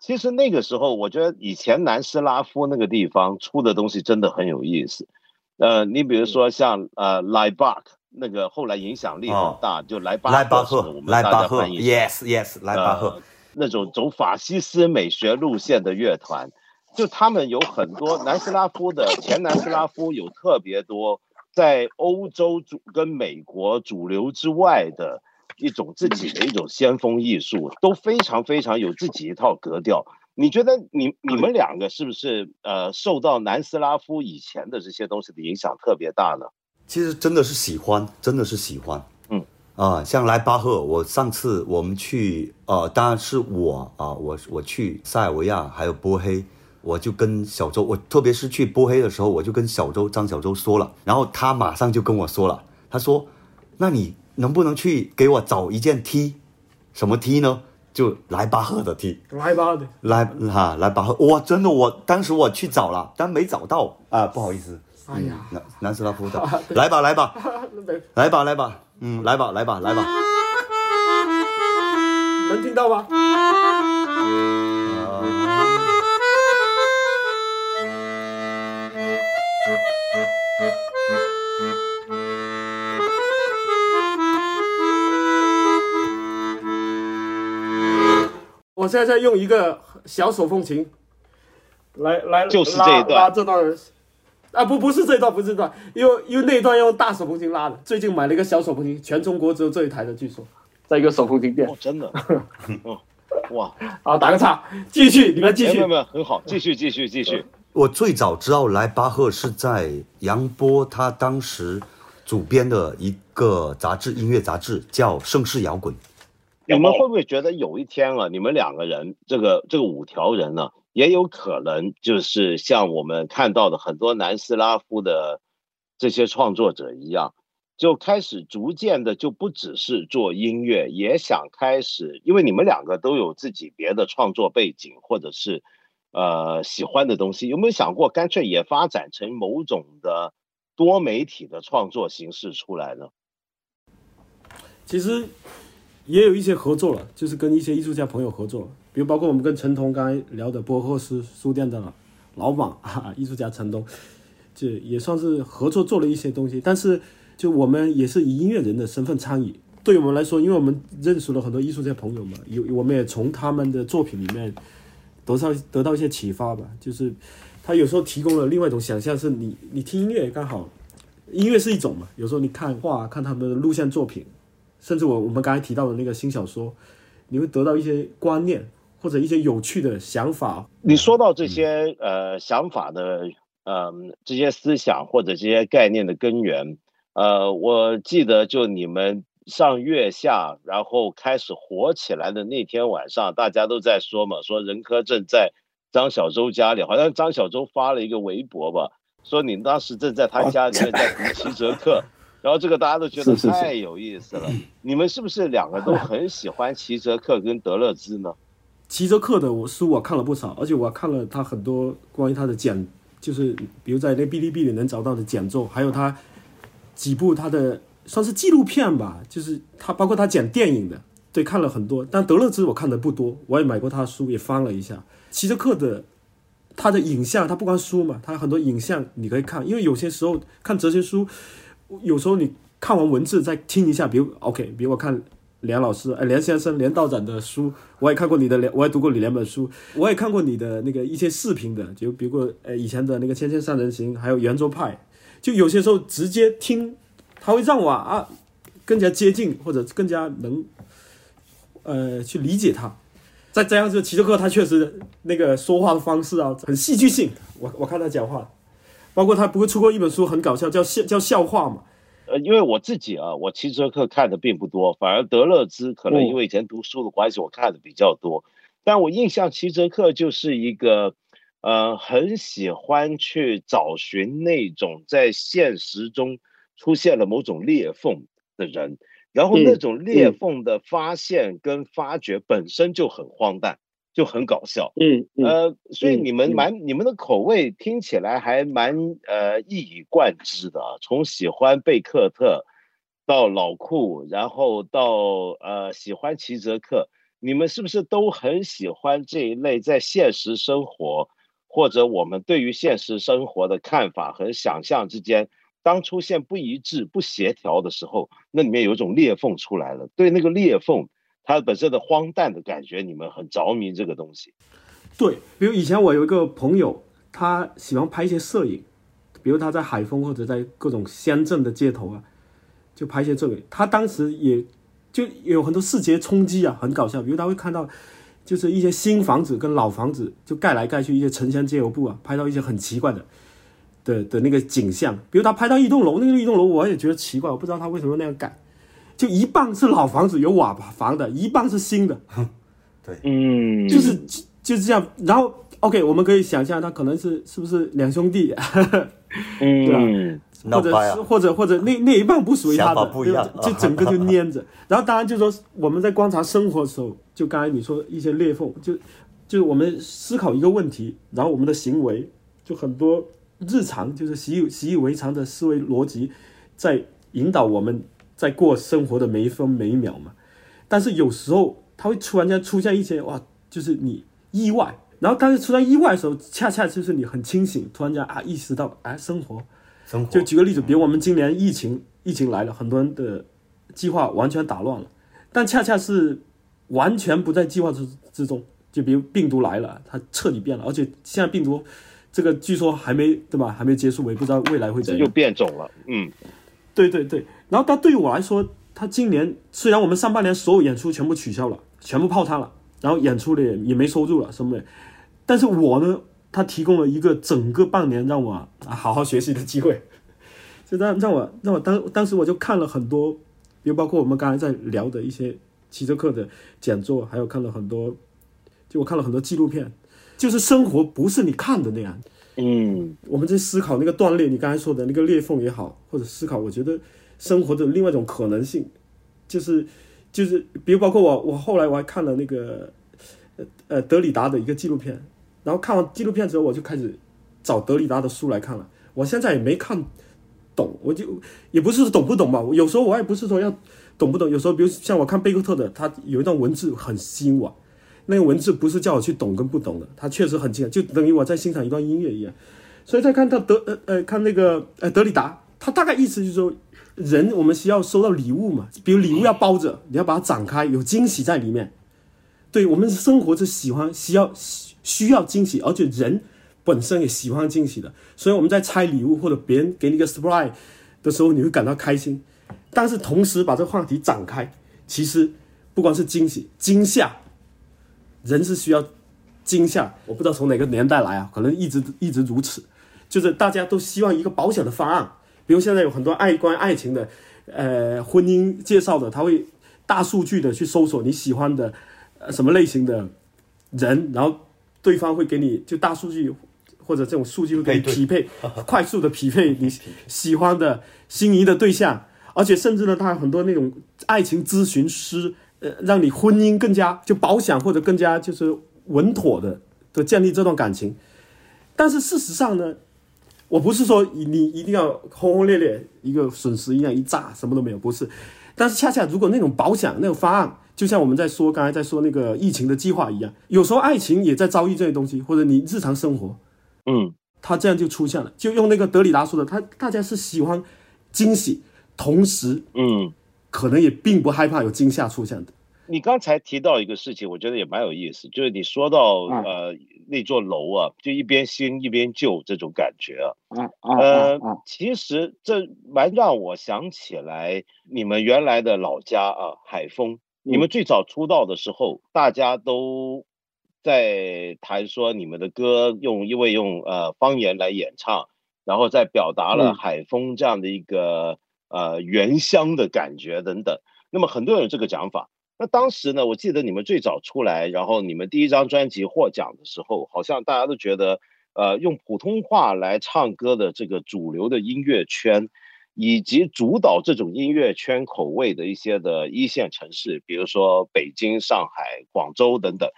其实那个时候，我觉得以前南斯拉夫那个地方出的东西真的很有意思。呃，你比如说像呃莱巴克。那个后来影响力很大，就莱巴莱巴赫，莱巴赫，yes yes，莱巴赫，那种走法西斯美学路线的乐团，就他们有很多南斯拉夫的前南斯拉夫有特别多在欧洲主跟美国主流之外的一种自己的一种先锋艺术，都非常非常有自己一套格调。你觉得你你们两个是不是呃受到南斯拉夫以前的这些东西的影响特别大呢？其实真的是喜欢，真的是喜欢，嗯。啊，像莱巴赫，我上次我们去，呃，当然是我啊，我我去塞尔维亚还有波黑，我就跟小周，我特别是去波黑的时候，我就跟小周张小周说了，然后他马上就跟我说了，他说，那你能不能去给我找一件 T，什么 T 呢？就莱巴赫的 T，莱巴的，莱哈莱巴赫，哇，真的，我当时我去找了，但没找到。啊，不好意思。哎呀，南南斯拉夫的，来吧来吧，来吧 来吧，嗯，来吧来吧来吧，能听到吗？我现在在用一个小手风琴，来来就是这一段。这段。啊不不是这段不是这段，因为因为那一段用大手风琴拉的。最近买了一个小手风琴，全中国只有这一台的，据说。在一个手风琴店。哦，真的，哦，哇，好，打个岔，继续，你们继续。没有没有，很好，继续继续继续。我最早知道莱巴赫是在杨波，他当时主编的一个杂志，音乐杂志叫《盛世摇滚》。你们会不会觉得有一天啊，你们两个人这个这个五条人呢，也有可能就是像我们看到的很多南斯拉夫的这些创作者一样，就开始逐渐的就不只是做音乐，也想开始，因为你们两个都有自己别的创作背景或者是呃喜欢的东西，有没有想过干脆也发展成某种的多媒体的创作形式出来呢？其实。也有一些合作了，就是跟一些艺术家朋友合作，比如包括我们跟陈彤刚才聊的波赫斯书店的老板 啊，艺术家陈彤，这也算是合作做了一些东西。但是，就我们也是以音乐人的身份参与。对我们来说，因为我们认识了很多艺术家朋友嘛，有我们也从他们的作品里面得到得到一些启发吧。就是他有时候提供了另外一种想象，是你你听音乐刚好，音乐是一种嘛。有时候你看画，看他们的录像作品。甚至我我们刚才提到的那个新小说，你会得到一些观念或者一些有趣的想法。你说到这些呃想法的呃这些思想或者这些概念的根源，呃，我记得就你们上月下然后开始火起来的那天晚上，大家都在说嘛，说任科正在张小舟家里，好像张小舟发了一个微博吧，说你当时正在他家里面在读齐泽克。然后这个大家都觉得太有意思了。你们是不是两个都很喜欢齐泽克跟德勒兹呢？齐泽克的书我看了不少，而且我看了他很多关于他的讲，就是比如在那哔哩哔哩能找到的讲座，还有他几部他的算是纪录片吧，就是他包括他讲电影的，对，看了很多。但德勒兹我看的不多，我也买过他的书，也翻了一下。齐泽克的他的影像，他不光书嘛，他很多影像你可以看，因为有些时候看哲学书。有时候你看完文字再听一下，比如 OK，比如我看梁老师、哎梁先生、梁道长的书，我也看过你的两，我也读过你两本书，我也看过你的那个一些视频的，就比如呃以前的那个《千千三人行》，还有圆桌派，就有些时候直接听，他会让我啊更加接近或者更加能呃去理解他。再这样子，齐泽克他确实那个说话的方式啊很戏剧性，我我看他讲话。包括他不会出过一本书很搞笑，叫笑叫笑话嘛？呃，因为我自己啊，我骑车课看的并不多，反而德勒兹可能因为以前读书的关系，我看的比较多。但我印象骑车课就是一个，呃，很喜欢去找寻那种在现实中出现了某种裂缝的人，然后那种裂缝的发现跟发掘本身就很荒诞。就很搞笑，嗯，呃，所以你们蛮你们的口味听起来还蛮呃一以贯之的，从喜欢贝克特到老库，然后到呃喜欢齐泽克，你们是不是都很喜欢这一类在现实生活或者我们对于现实生活的看法和想象之间，当出现不一致、不协调的时候，那里面有一种裂缝出来了，对那个裂缝。它本身的荒诞的感觉，你们很着迷这个东西。对，比如以前我有一个朋友，他喜欢拍一些摄影，比如他在海丰或者在各种乡镇的街头啊，就拍一些这个。他当时也就有很多视觉冲击啊，很搞笑。比如他会看到，就是一些新房子跟老房子就盖来盖去，一些城乡结合部啊，拍到一些很奇怪的的的那个景象。比如他拍到一栋楼，那个一栋楼我也觉得奇怪，我不知道他为什么那样改。就一半是老房子有瓦房的，一半是新的。对，嗯，就是就是这样。然后，OK，我们可以想象，他可能是是不是两兄弟？嗯，对吧？或者是或者或者那那一半不属于他的，就整个就粘着。然后，当然就是说，我们在观察生活的时候，就刚才你说一些裂缝，就就是我们思考一个问题，然后我们的行为就很多日常就是习以习以为常的思维逻辑，在引导我们。在过生活的每一分每一秒嘛，但是有时候他会突然间出现一些哇，就是你意外，然后但是出现意外的时候，恰恰就是你很清醒，突然间啊意识到哎生活，生活。就举个例子，比如我们今年疫情疫情来了，很多人的计划完全打乱了，但恰恰是完全不在计划之之中，就比如病毒来了，它彻底变了，而且现在病毒这个据说还没对吧，还没结束，我也不知道未来会怎样，又变种了，嗯。对对对，然后但对于我来说，他今年虽然我们上半年所有演出全部取消了，全部泡汤了，然后演出的也也没收入了什么的，但是我呢，他提供了一个整个半年让我好好学习的机会，就让让我让我当当时我就看了很多，比如包括我们刚才在聊的一些骑车课的讲座，还有看了很多，就我看了很多纪录片，就是生活不是你看的那样。嗯，我们在思考那个断裂，你刚才说的那个裂缝也好，或者思考，我觉得生活的另外一种可能性，就是就是，比如包括我，我后来我还看了那个呃呃德里达的一个纪录片，然后看完纪录片之后，我就开始找德里达的书来看了。我现在也没看懂，我就也不是懂不懂吧，有时候我也不是说要懂不懂，有时候比如像我看贝克特的，他有一段文字很吸引我。那个文字不是叫我去懂跟不懂的，它确实很精彩，就等于我在欣赏一段音乐一样。所以再看到德呃呃看那个呃德里达，他大概意思就是说，人我们需要收到礼物嘛，比如礼物要包着，你要把它展开，有惊喜在里面。对我们生活是喜欢需要需要惊喜，而且人本身也喜欢惊喜的。所以我们在拆礼物或者别人给你个 surprise 的时候，你会感到开心。但是同时把这个话题展开，其实不光是惊喜、惊吓。人是需要惊吓，我不知道从哪个年代来啊，可能一直一直如此，就是大家都希望一个保险的方案，比如现在有很多爱关爱情的，呃，婚姻介绍的，他会大数据的去搜索你喜欢的呃什么类型的人，然后对方会给你就大数据或者这种数据会给你匹配，快速的匹配你喜欢的心仪的对象，而且甚至呢，他很多那种爱情咨询师。呃，让你婚姻更加就保险或者更加就是稳妥的的建立这段感情，但是事实上呢，我不是说你一定要轰轰烈烈一个损失一样一炸什么都没有，不是，但是恰恰如果那种保险那种方案，就像我们在说刚才在说那个疫情的计划一样，有时候爱情也在遭遇这些东西，或者你日常生活，嗯，他这样就出现了，就用那个德里达说的，他大家是喜欢惊喜，同时，嗯。可能也并不害怕有惊吓出现的。你刚才提到一个事情，我觉得也蛮有意思，就是你说到呃那座楼啊，就一边新一边旧这种感觉啊。呃，其实这蛮让我想起来你们原来的老家啊，海丰。你们最早出道的时候，大家都在谈说你们的歌用因为用呃方言来演唱，然后再表达了海丰这样的一个。呃，原乡的感觉等等，那么很多人有这个讲法。那当时呢，我记得你们最早出来，然后你们第一张专辑获奖的时候，好像大家都觉得，呃，用普通话来唱歌的这个主流的音乐圈，以及主导这种音乐圈口味的一些的一线城市，比如说北京、上海、广州等等，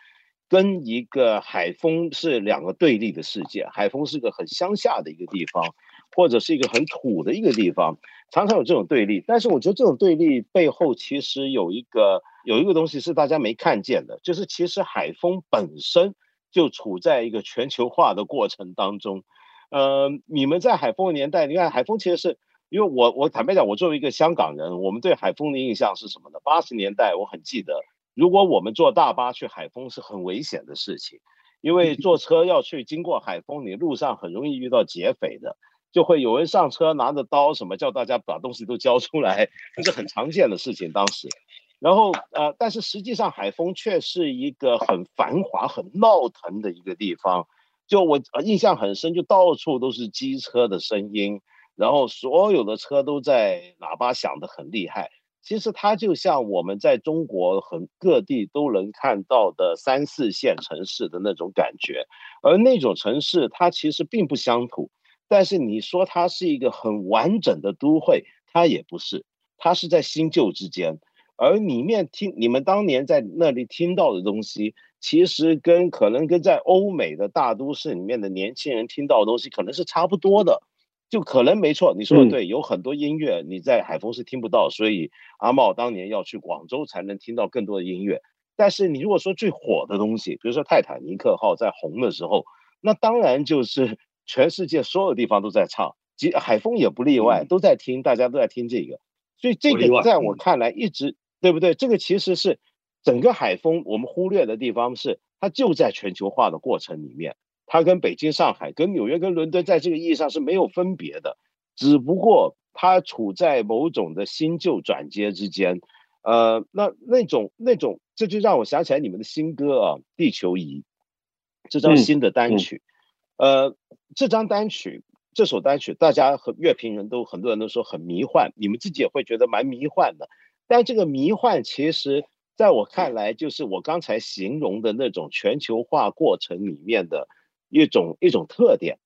跟一个海丰是两个对立的世界。海丰是个很乡下的一个地方。或者是一个很土的一个地方，常常有这种对立。但是我觉得这种对立背后其实有一个有一个东西是大家没看见的，就是其实海丰本身就处在一个全球化的过程当中。呃，你们在海丰的年代，你看海丰其实是因为我我坦白讲，我作为一个香港人，我们对海丰的印象是什么呢？八十年代我很记得，如果我们坐大巴去海丰是很危险的事情，因为坐车要去经过海丰，你路上很容易遇到劫匪的。就会有人上车拿着刀，什么叫大家把东西都交出来，这是很常见的事情。当时，然后呃，但是实际上海丰却是一个很繁华、很闹腾的一个地方。就我印象很深，就到处都是机车的声音，然后所有的车都在喇叭响得很厉害。其实它就像我们在中国很各地都能看到的三四线城市的那种感觉，而那种城市它其实并不乡土。但是你说它是一个很完整的都会，它也不是，它是在新旧之间，而里面听你们当年在那里听到的东西，其实跟可能跟在欧美的大都市里面的年轻人听到的东西可能是差不多的，就可能没错，你说的对，有很多音乐你在海丰是听不到，所以阿茂当年要去广州才能听到更多的音乐。但是你如果说最火的东西，比如说泰坦尼克号在红的时候，那当然就是。全世界所有地方都在唱，即海风也不例外，都在听，大家都在听这个，所以这个在我看来一直对不对？这个其实是整个海风我们忽略的地方是，它就在全球化的过程里面，它跟北京、上海、跟纽约、跟伦敦在这个意义上是没有分别的，只不过它处在某种的新旧转接之间。呃，那那种那种，这就让我想起来你们的新歌啊，《地球仪》这张新的单曲。呃，这张单曲，这首单曲，大家和乐评人都很多人都说很迷幻，你们自己也会觉得蛮迷幻的。但这个迷幻，其实在我看来，就是我刚才形容的那种全球化过程里面的一种一种特点，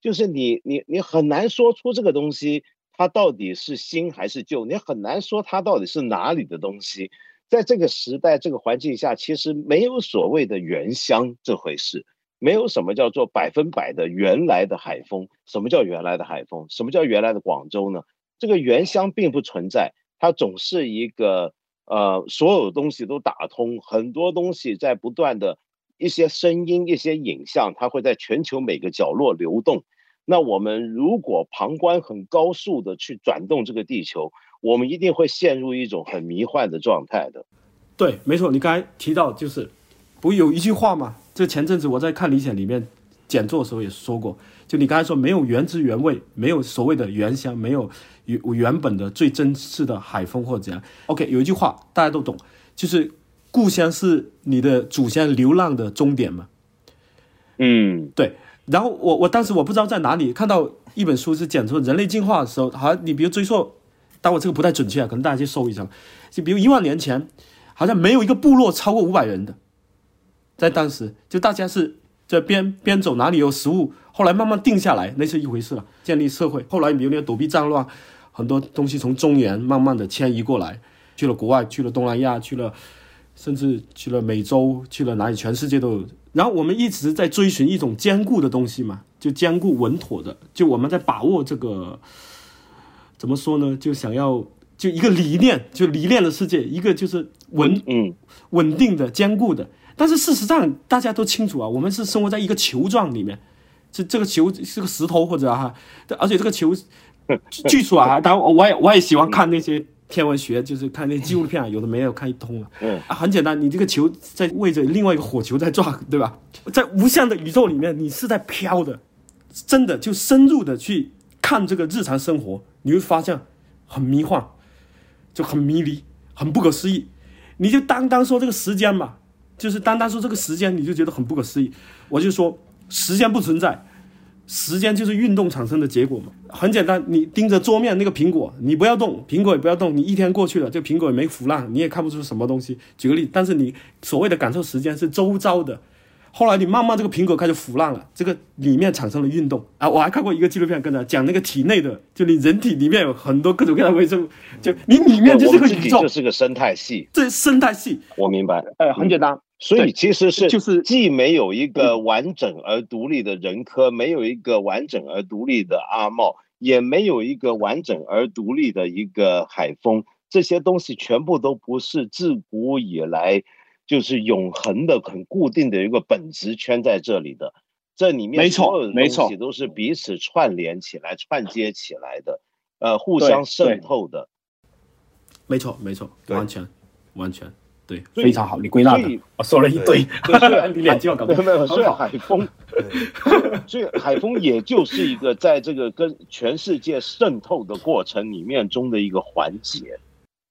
就是你你你很难说出这个东西。它到底是新还是旧？你很难说它到底是哪里的东西。在这个时代、这个环境下，其实没有所谓的原乡这回事，没有什么叫做百分百的原来的海风。什么叫原来的海风？什么叫原来的广州呢？这个原乡并不存在，它总是一个呃，所有东西都打通，很多东西在不断的一些声音、一些影像，它会在全球每个角落流动。那我们如果旁观很高速的去转动这个地球，我们一定会陷入一种很迷幻的状态的。对，没错，你刚才提到就是，不有一句话嘛？这前阵子我在看理想里面讲座的时候也说过，就你刚才说没有原汁原味，没有所谓的原香，没有原原本的最真实的海风或者怎样。OK，有一句话大家都懂，就是故乡是你的祖先流浪的终点嘛。嗯，对。然后我我当时我不知道在哪里看到一本书是讲说人类进化的时候，好像你比如追溯，但我这个不太准确啊，可能大家去搜一下。就比如一万年前，好像没有一个部落超过五百人的，在当时就大家是在边边走，哪里有食物，后来慢慢定下来，那是一回事了。建立社会，后来比如那个躲避战乱，很多东西从中原慢慢的迁移过来，去了国外，去了东南亚，去了甚至去了美洲，去了哪里，全世界都有。然后我们一直在追寻一种坚固的东西嘛，就坚固稳妥的，就我们在把握这个，怎么说呢？就想要就一个理念，就理念的世界，一个就是稳嗯稳定的坚固的。但是事实上大家都清楚啊，我们是生活在一个球状里面，这这个球是个石头或者哈，而且这个球，据说啊，当然我也我也喜欢看那些。天文学就是看那纪录片啊，有的没有看一通了。嗯啊，很简单，你这个球在围着另外一个火球在转，对吧？在无限的宇宙里面，你是在飘的，真的就深入的去看这个日常生活，你会发现很迷幻，就很迷离，很不可思议。你就单单说这个时间嘛，就是单单说这个时间，你就觉得很不可思议。我就说时间不存在。时间就是运动产生的结果嘛，很简单，你盯着桌面那个苹果，你不要动，苹果也不要动，你一天过去了，这苹果也没腐烂，你也看不出什么东西。举个例，但是你所谓的感受时间是周遭的，后来你慢慢这个苹果开始腐烂了，这个里面产生了运动。啊。我还看过一个纪录片，跟他讲那个体内的，就你人体里面有很多各种各样的微生物，就你里面就是个宇宙，就是个生态系，这生态系，我明白，哎，很简单。所以其实是就是既没有一个完整而独立的人科，没有一个完整而独立的阿茂，也没有一个完整而独立的一个海风，这些东西全部都不是自古以来就是永恒的、很固定的一个本质圈在这里的。这里面所有的东西都是彼此串联起来、串接起来的，呃，互相渗透的。没错，没错，完全，完全。对，非常好，你归纳的，我说了一堆，你脸就要搞没有没有，所以海风，所以海风也就是一个在这个跟全世界渗透的过程里面中的一个环节。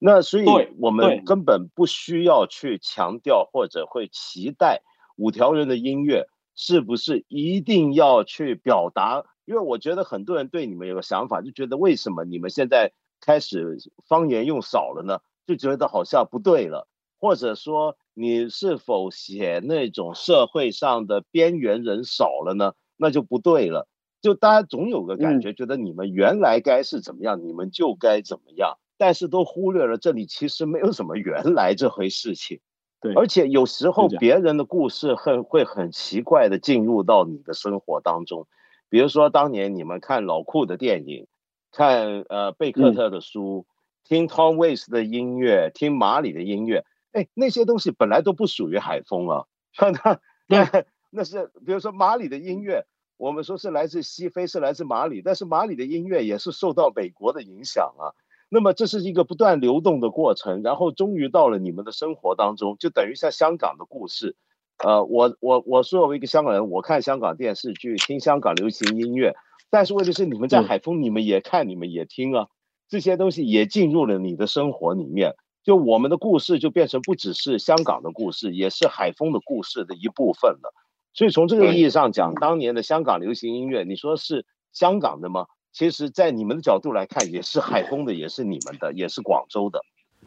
那所以我们根本不需要去强调或者会期待五条人的音乐是不是一定要去表达，因为我觉得很多人对你们有个想法，就觉得为什么你们现在开始方言用少了呢？就觉得好像不对了。或者说，你是否写那种社会上的边缘人少了呢？那就不对了。就大家总有个感觉，觉得你们原来该是怎么样，你们就该怎么样，但是都忽略了这里其实没有什么原来这回事情。对，而且有时候别人的故事很会很奇怪的进入到你的生活当中。比如说当年你们看老库的电影，看呃贝克特的书，听 Tom Waits 的音乐，听马里的音乐。哎，那些东西本来都不属于海风啊，那那 那是比如说马里的音乐，我们说是来自西非，是来自马里，但是马里的音乐也是受到美国的影响啊。那么这是一个不断流动的过程，然后终于到了你们的生活当中，就等于像香港的故事。呃，我我我作为一个香港人，我看香港电视剧，听香港流行音乐，但是问题是你们在海丰，你们也看，你们也听啊。这些东西也进入了你的生活里面。就我们的故事就变成不只是香港的故事，也是海风的故事的一部分了。所以从这个意义上讲，当年的香港流行音乐，你说是香港的吗？其实，在你们的角度来看，也是海风的，也是你们的，也是广州的。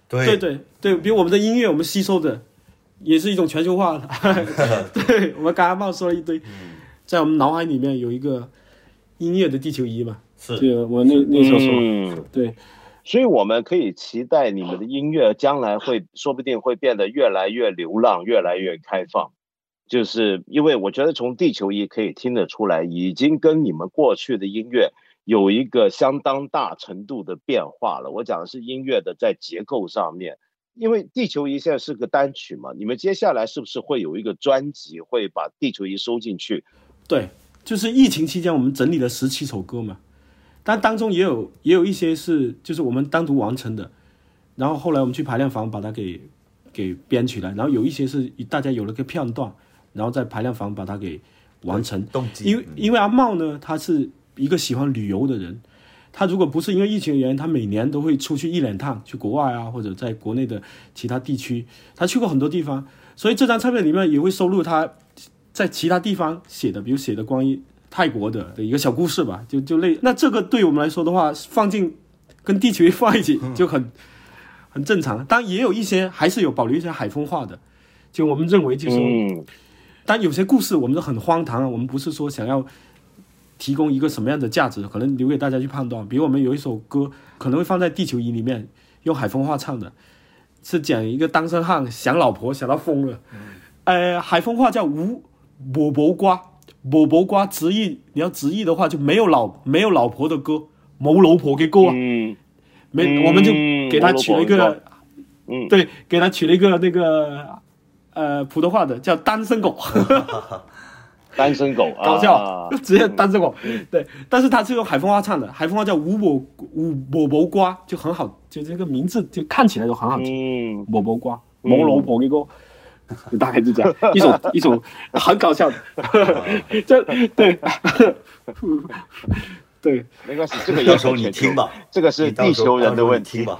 对对对对，比如我们的音乐，我们吸收的也是一种全球化的。对，我们刚刚冒说了一堆，在我们脑海里面有一个音乐的地球仪嘛。是，对，我那那时候说，对。所以我们可以期待你们的音乐将来会，说不定会变得越来越流浪，越来越开放。就是因为我觉得从地球仪可以听得出来，已经跟你们过去的音乐有一个相当大程度的变化了。我讲的是音乐的在结构上面，因为地球仪现在是个单曲嘛，你们接下来是不是会有一个专辑会把地球仪收进去？对，就是疫情期间我们整理了十七首歌嘛。但当中也有也有一些是就是我们单独完成的，然后后来我们去排练房把它给给编起来，然后有一些是大家有了个片段，然后在排练房把它给完成。动机。因为因为阿茂呢，他是一个喜欢旅游的人，他如果不是因为疫情的原因，他每年都会出去一两趟，去国外啊或者在国内的其他地区，他去过很多地方，所以这张唱片里面也会收录他在其他地方写的，比如写的关于。泰国的的一个小故事吧，就就类那这个对我们来说的话，放进跟地球仪放一起 就很很正常。当然也有一些还是有保留一些海风化的，就我们认为就是，但有些故事我们都很荒唐啊，我们不是说想要提供一个什么样的价值，可能留给大家去判断。比如我们有一首歌可能会放在地球仪里面，用海风话唱的，是讲一个单身汉想老婆想到疯了，呃，海风话叫无波波瓜。某某瓜直译，你要直译的话，就没有老没有老婆的歌，某老婆的歌啊，没，我们就给他取了一个，嗯，对，给他取了一个那个，呃，普通话的叫单身狗，单身狗，搞笑，直接单身狗，对，但是他是用海风花唱的，海风花叫五某五某某瓜，就很好，就这个名字就看起来就很好听，某某瓜，某老婆的歌。大概就这样，一首 一首很搞笑的，这对。对，没关系，这个有时候你听吧，这个是地球人的问题。吧。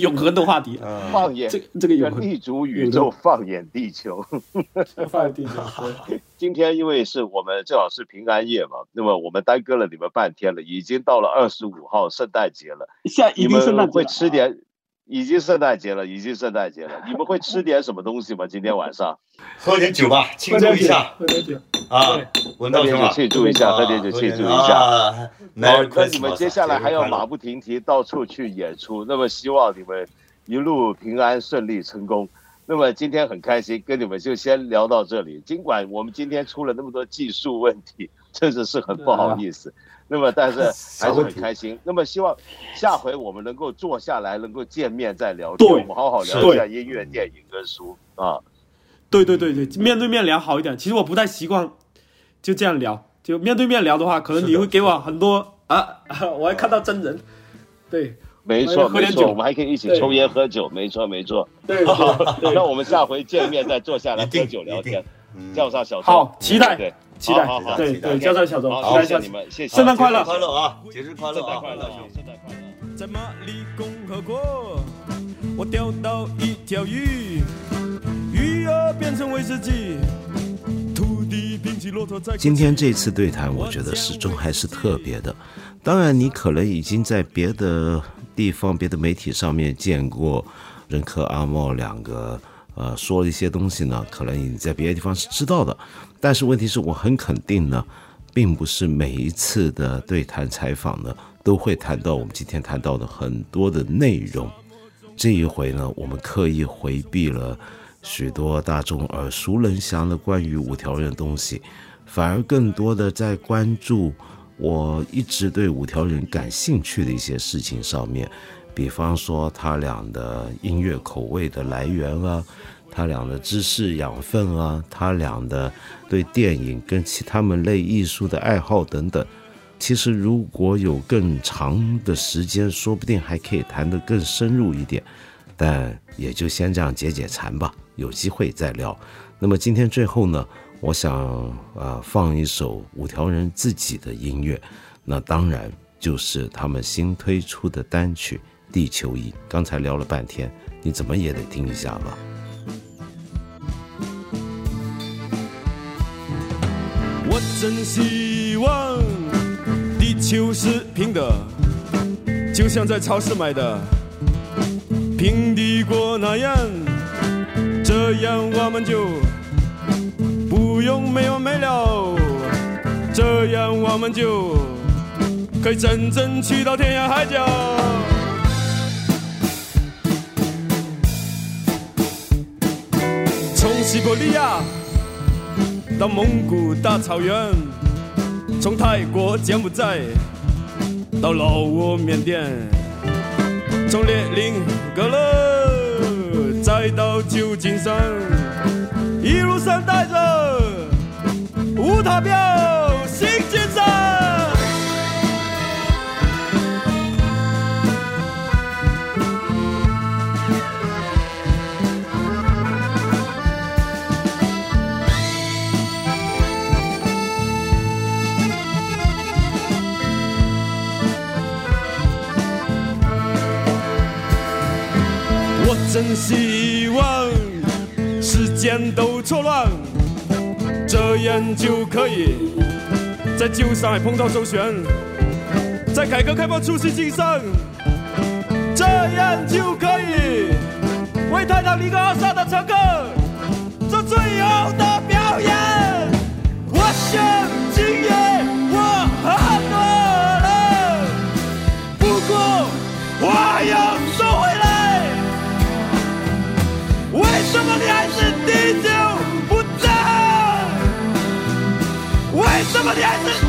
永恒的话题，放眼这这个永立足宇宙，放眼地球，放眼地球。今天因为是我们正好是平安夜嘛，那么我们耽搁了你们半天了，已经到了二十五号圣诞节了，下一定圣诞会吃点。已经圣诞节了，已经圣诞节了。你们会吃点什么东西吗？今天晚上 喝点酒吧，庆祝一下。喝点酒啊，文道兄啊，庆祝一下，喝点酒庆祝一下。好，那你们接下来还要马不停蹄到处去演出，那么希望你们一路平安顺利成功。那么今天很开心，跟你们就先聊到这里。尽管我们今天出了那么多技术问题，真的是很不好意思。那么，但是还是很开心。那么，希望下回我们能够坐下来，能够见面再聊天，我们好好聊一下音乐、电影跟书啊。对对对对，面对面聊好一点。其实我不太习惯就这样聊，就面对面聊的话，可能你会给我很多啊，我还看到真人。对，没错没错，我们还可以一起抽烟喝酒，没错没错。对，那我们下回见面再坐下来喝酒聊天，叫上小周好，期待。对。期待，对对，叫上小周，期待下你们，谢谢，圣诞快乐，快乐啊，节日快乐，圣诞快乐，圣诞快乐。在马里共和国，我钓到一条鱼，鱼儿变成威士忌，土地并起骆驼在。今天这次对谈，我觉得始终还是特别的。当然，你可能已经在别的地方、别的媒体上面见过任科阿茂两个。呃，说了一些东西呢，可能你在别的地方是知道的，但是问题是我很肯定呢，并不是每一次的对谈采访呢都会谈到我们今天谈到的很多的内容。这一回呢，我们刻意回避了许多大众耳熟能详的关于五条人的东西，反而更多的在关注我一直对五条人感兴趣的一些事情上面。比方说他俩的音乐口味的来源啊，他俩的知识养分啊，他俩的对电影跟其他门类艺术的爱好等等，其实如果有更长的时间，说不定还可以谈得更深入一点，但也就先这样解解馋吧，有机会再聊。那么今天最后呢，我想啊放一首五条人自己的音乐，那当然。就是他们新推出的单曲《地球仪》。刚才聊了半天，你怎么也得听一下吧？我真希望地球是平的，就像在超市买的平底锅那样，这样我们就不用没完没了，这样我们就可以真正去到天涯海角。从西伯利亚。到蒙古大草原，从泰国柬埔寨到老挝缅甸，从列宁格勒再到旧金山，一路上带着无塔标新金山。真希望时间都错乱，这样就可以在旧上海碰到周璇，在改革开放初期晋升，这样就可以为泰坦尼克号上的乘客做最后的表演。我想今夜我我的儿子